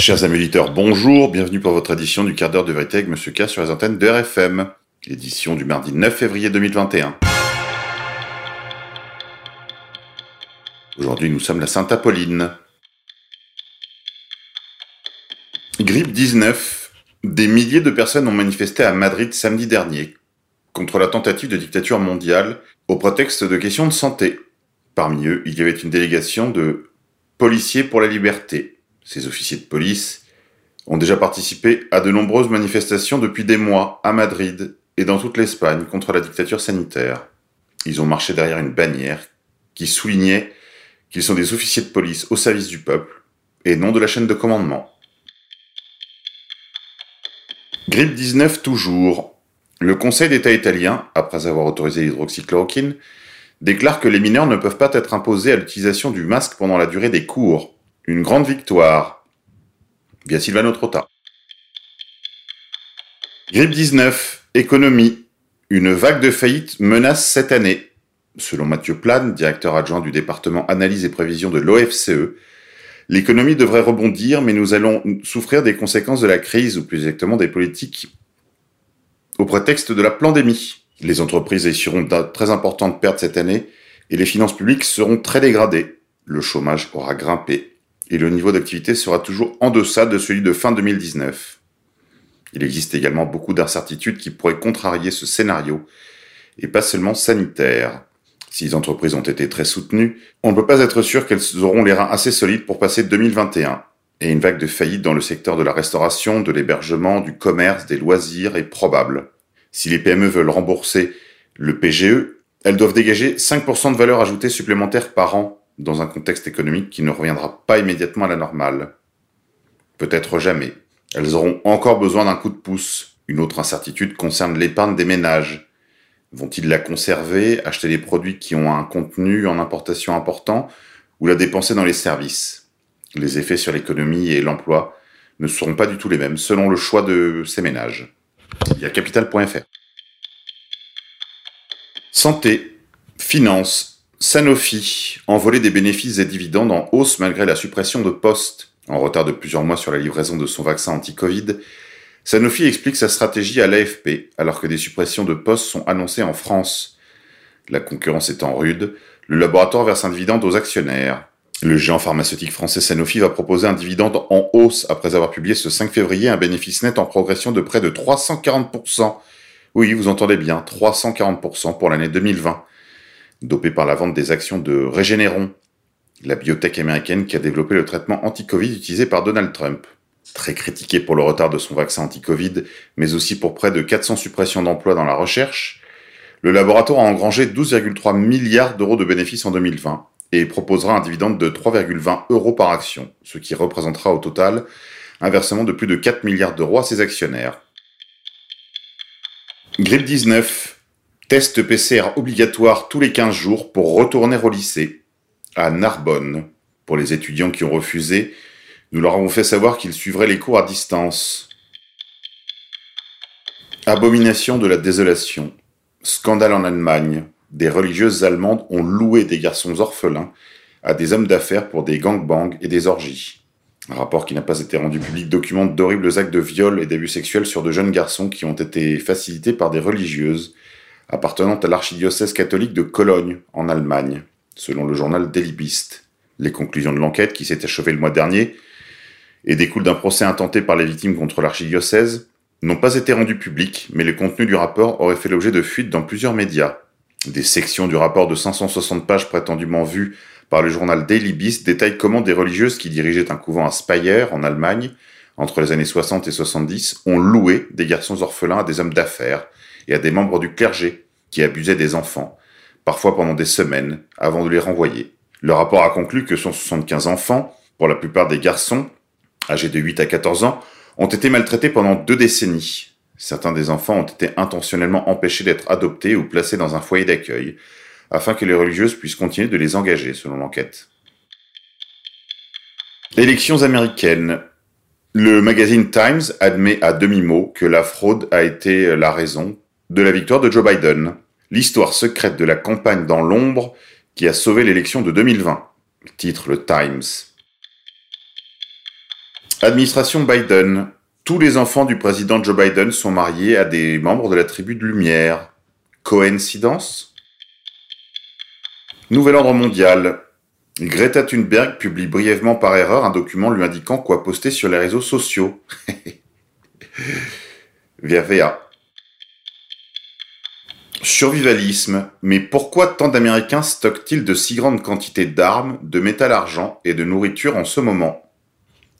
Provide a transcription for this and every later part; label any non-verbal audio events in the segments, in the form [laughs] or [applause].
Chers amis auditeurs, bonjour, bienvenue pour votre édition du quart d'heure de vérité avec Monsieur K sur les antennes de RFM, édition du mardi 9 février 2021. Aujourd'hui, nous sommes la Sainte Apolline. Grippe 19. Des milliers de personnes ont manifesté à Madrid samedi dernier contre la tentative de dictature mondiale au prétexte de questions de santé. Parmi eux, il y avait une délégation de policiers pour la liberté. Ces officiers de police ont déjà participé à de nombreuses manifestations depuis des mois à Madrid et dans toute l'Espagne contre la dictature sanitaire. Ils ont marché derrière une bannière qui soulignait qu'ils sont des officiers de police au service du peuple et non de la chaîne de commandement. Grippe 19 toujours. Le Conseil d'État italien, après avoir autorisé l'hydroxychloroquine, déclare que les mineurs ne peuvent pas être imposés à l'utilisation du masque pendant la durée des cours. Une grande victoire. Via Silvano Trotta. Grippe 19, économie. Une vague de faillite menace cette année. Selon Mathieu Plane, directeur adjoint du département analyse et prévision de l'OFCE, l'économie devrait rebondir, mais nous allons souffrir des conséquences de la crise, ou plus exactement des politiques au prétexte de la pandémie. Les entreprises essuieront de très importantes pertes cette année et les finances publiques seront très dégradées. Le chômage aura grimpé et le niveau d'activité sera toujours en deçà de celui de fin 2019. Il existe également beaucoup d'incertitudes qui pourraient contrarier ce scénario, et pas seulement sanitaire. Si les entreprises ont été très soutenues, on ne peut pas être sûr qu'elles auront les reins assez solides pour passer 2021 et une vague de faillite dans le secteur de la restauration, de l'hébergement, du commerce, des loisirs est probable. Si les PME veulent rembourser le PGE, elles doivent dégager 5% de valeur ajoutée supplémentaire par an dans un contexte économique qui ne reviendra pas immédiatement à la normale. Peut-être jamais. Elles auront encore besoin d'un coup de pouce. Une autre incertitude concerne l'épargne des ménages. Vont-ils la conserver, acheter des produits qui ont un contenu en importation important, ou la dépenser dans les services? Les effets sur l'économie et l'emploi ne seront pas du tout les mêmes selon le choix de ces ménages. Il y a capital.fr. Santé, finances, Sanofi, envolé des bénéfices et dividendes en hausse malgré la suppression de postes. En retard de plusieurs mois sur la livraison de son vaccin anti-Covid, Sanofi explique sa stratégie à l'AFP alors que des suppressions de postes sont annoncées en France. La concurrence étant rude, le laboratoire verse un dividende aux actionnaires. Le géant pharmaceutique français Sanofi va proposer un dividende en hausse après avoir publié ce 5 février un bénéfice net en progression de près de 340%. Oui, vous entendez bien, 340% pour l'année 2020, dopé par la vente des actions de Regeneron, la biotech américaine qui a développé le traitement anti-Covid utilisé par Donald Trump. Très critiqué pour le retard de son vaccin anti-Covid, mais aussi pour près de 400 suppressions d'emplois dans la recherche, le laboratoire a engrangé 12,3 milliards d'euros de bénéfices en 2020 et proposera un dividende de 3,20 euros par action, ce qui représentera au total un versement de plus de 4 milliards d'euros à ses actionnaires. Grippe 19. Test PCR obligatoire tous les 15 jours pour retourner au lycée. À Narbonne. Pour les étudiants qui ont refusé, nous leur avons fait savoir qu'ils suivraient les cours à distance. Abomination de la désolation. Scandale en Allemagne des religieuses allemandes ont loué des garçons orphelins à des hommes d'affaires pour des gangbangs et des orgies. Un rapport qui n'a pas été rendu public documente d'horribles actes de viol et d'abus sexuels sur de jeunes garçons qui ont été facilités par des religieuses appartenant à l'archidiocèse catholique de Cologne, en Allemagne, selon le journal Délibiste. Les conclusions de l'enquête, qui s'est achevée le mois dernier, et découlent d'un procès intenté par les victimes contre l'archidiocèse, n'ont pas été rendues publiques, mais le contenu du rapport aurait fait l'objet de fuites dans plusieurs médias, des sections du rapport de 560 pages prétendument vues par le journal Daily Beast détaillent comment des religieuses qui dirigeaient un couvent à Speyer, en Allemagne, entre les années 60 et 70, ont loué des garçons orphelins à des hommes d'affaires et à des membres du clergé qui abusaient des enfants, parfois pendant des semaines, avant de les renvoyer. Le rapport a conclu que 175 enfants, pour la plupart des garçons, âgés de 8 à 14 ans, ont été maltraités pendant deux décennies, Certains des enfants ont été intentionnellement empêchés d'être adoptés ou placés dans un foyer d'accueil, afin que les religieuses puissent continuer de les engager, selon l'enquête. Élections américaines. Le magazine Times admet à demi-mot que la fraude a été la raison de la victoire de Joe Biden. L'histoire secrète de la campagne dans l'ombre qui a sauvé l'élection de 2020. Titre le Times. Administration Biden. Tous les enfants du président Joe Biden sont mariés à des membres de la tribu de Lumière. Coïncidence? Nouvel ordre mondial. Greta Thunberg publie brièvement par erreur un document lui indiquant quoi poster sur les réseaux sociaux. [laughs] Via. Survivalisme. Mais pourquoi tant d'Américains stockent-ils de si grandes quantités d'armes, de métal argent et de nourriture en ce moment?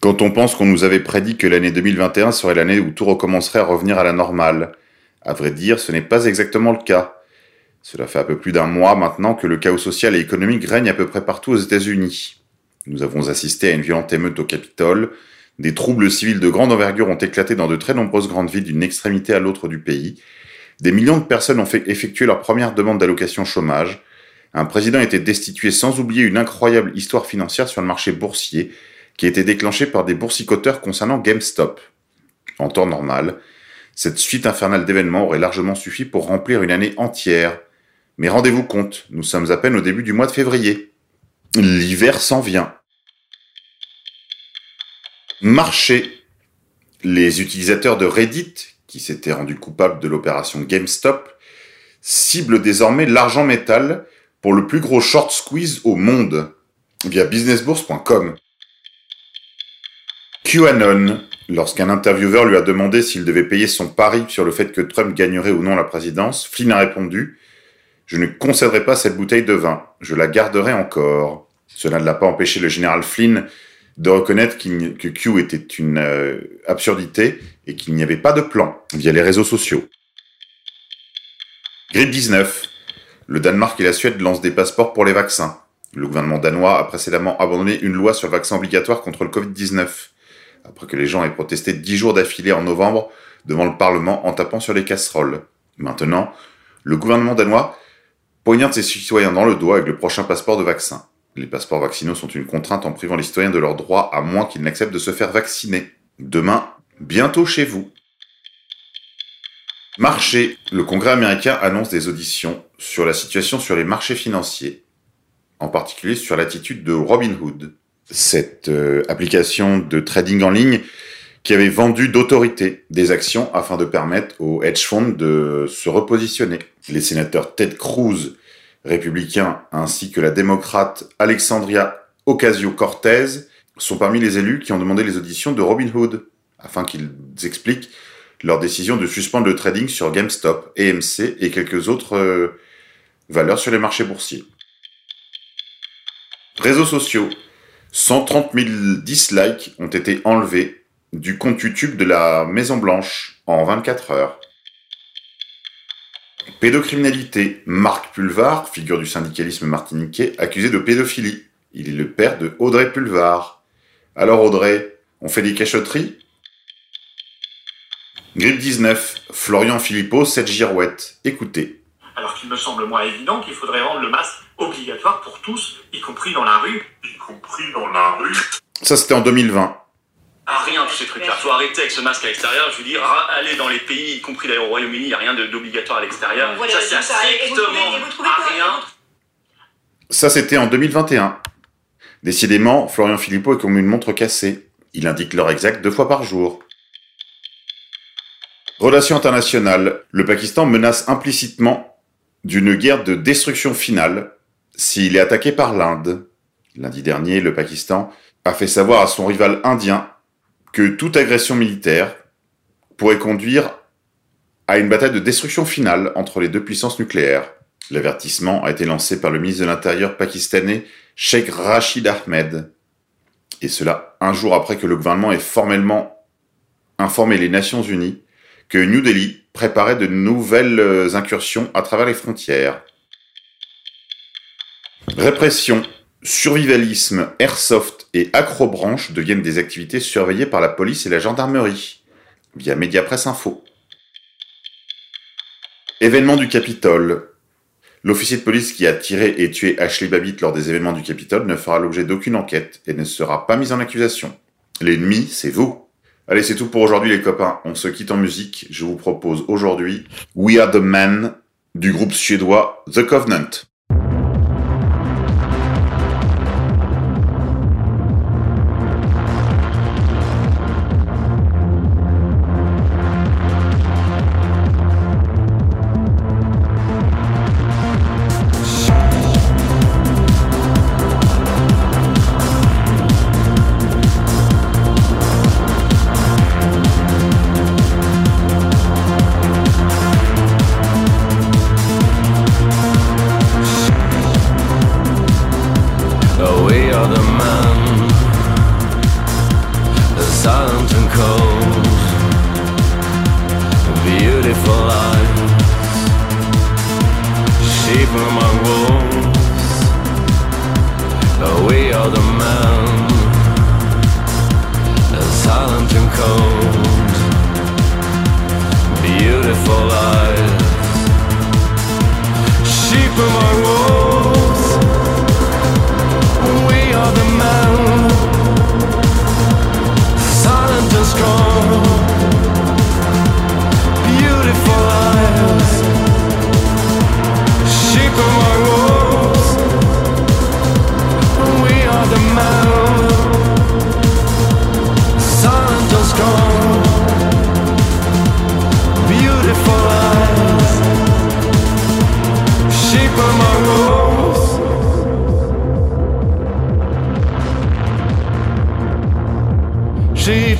Quand on pense qu'on nous avait prédit que l'année 2021 serait l'année où tout recommencerait à revenir à la normale. À vrai dire, ce n'est pas exactement le cas. Cela fait un peu plus d'un mois maintenant que le chaos social et économique règne à peu près partout aux États-Unis. Nous avons assisté à une violente émeute au Capitole, des troubles civils de grande envergure ont éclaté dans de très nombreuses grandes villes d'une extrémité à l'autre du pays, des millions de personnes ont fait effectuer leur première demande d'allocation chômage, un président été destitué sans oublier une incroyable histoire financière sur le marché boursier qui a été déclenchée par des boursicoteurs concernant GameStop. En temps normal, cette suite infernale d'événements aurait largement suffi pour remplir une année entière, mais rendez-vous compte, nous sommes à peine au début du mois de février. L'hiver s'en vient. Marché. Les utilisateurs de Reddit, qui s'étaient rendus coupables de l'opération GameStop, ciblent désormais l'argent métal pour le plus gros short squeeze au monde, via businessbourse.com. QAnon, lorsqu'un intervieweur lui a demandé s'il devait payer son pari sur le fait que Trump gagnerait ou non la présidence, Flynn a répondu je ne concéderai pas cette bouteille de vin, je la garderai encore. Cela ne l'a pas empêché le général Flynn de reconnaître que Q était une euh, absurdité et qu'il n'y avait pas de plan via les réseaux sociaux. Grippe 19. Le Danemark et la Suède lancent des passeports pour les vaccins. Le gouvernement danois a précédemment abandonné une loi sur le vaccin obligatoire contre le Covid-19, après que les gens aient protesté dix jours d'affilée en novembre devant le Parlement en tapant sur les casseroles. Maintenant, le gouvernement danois poignarde ses citoyens dans le doigt avec le prochain passeport de vaccin. Les passeports vaccinaux sont une contrainte en privant les citoyens de leurs droits à moins qu'ils n'acceptent de se faire vacciner. Demain, bientôt chez vous. Marché. Le Congrès américain annonce des auditions sur la situation sur les marchés financiers, en particulier sur l'attitude de Robinhood, cette euh, application de trading en ligne qui avait vendu d'autorité des actions afin de permettre aux hedge funds de se repositionner. Les sénateurs Ted Cruz, républicain, ainsi que la démocrate Alexandria Ocasio-Cortez sont parmi les élus qui ont demandé les auditions de Robin Hood afin qu'ils expliquent leur décision de suspendre le trading sur GameStop, EMC et quelques autres euh, valeurs sur les marchés boursiers. Réseaux sociaux. 130 000 dislikes ont été enlevés du compte YouTube de la Maison Blanche en 24 heures. Pédocriminalité. Marc Pulvar, figure du syndicalisme martiniquais, accusé de pédophilie. Il est le père de Audrey Pulvar. Alors Audrey, on fait des cachotteries? Grippe 19. Florian Philippot, cette girouette. Écoutez. Alors qu'il me semble moins évident qu'il faudrait rendre le masque obligatoire pour tous, y compris dans la rue. Y compris dans la rue. Ça c'était en 2020 à rien tous ces trucs-là. Faut arrêter avec ce masque à l'extérieur. Je veux dire, aller dans les pays, y compris d'ailleurs au Royaume-Uni, il n'y a rien d'obligatoire à l'extérieur. ça sert strictement à rien. Ça, c'était en 2021. Décidément, Florian Philippot est comme une montre cassée. Il indique l'heure exacte deux fois par jour. Relations internationales. Le Pakistan menace implicitement d'une guerre de destruction finale s'il est attaqué par l'Inde. Lundi dernier, le Pakistan a fait savoir à son rival indien que toute agression militaire pourrait conduire à une bataille de destruction finale entre les deux puissances nucléaires. L'avertissement a été lancé par le ministre de l'Intérieur pakistanais Sheikh Rashid Ahmed, et cela un jour après que le gouvernement ait formellement informé les Nations Unies que New Delhi préparait de nouvelles incursions à travers les frontières. Répression Survivalisme, airsoft et acrobranche deviennent des activités surveillées par la police et la gendarmerie, via Mediapresse Info. Événement du Capitole. L'officier de police qui a tiré et tué Ashley Babbitt lors des événements du Capitole ne fera l'objet d'aucune enquête et ne sera pas mis en accusation. L'ennemi, c'est vous. Allez, c'est tout pour aujourd'hui les copains. On se quitte en musique. Je vous propose aujourd'hui We Are the Men du groupe suédois The Covenant.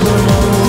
the moon.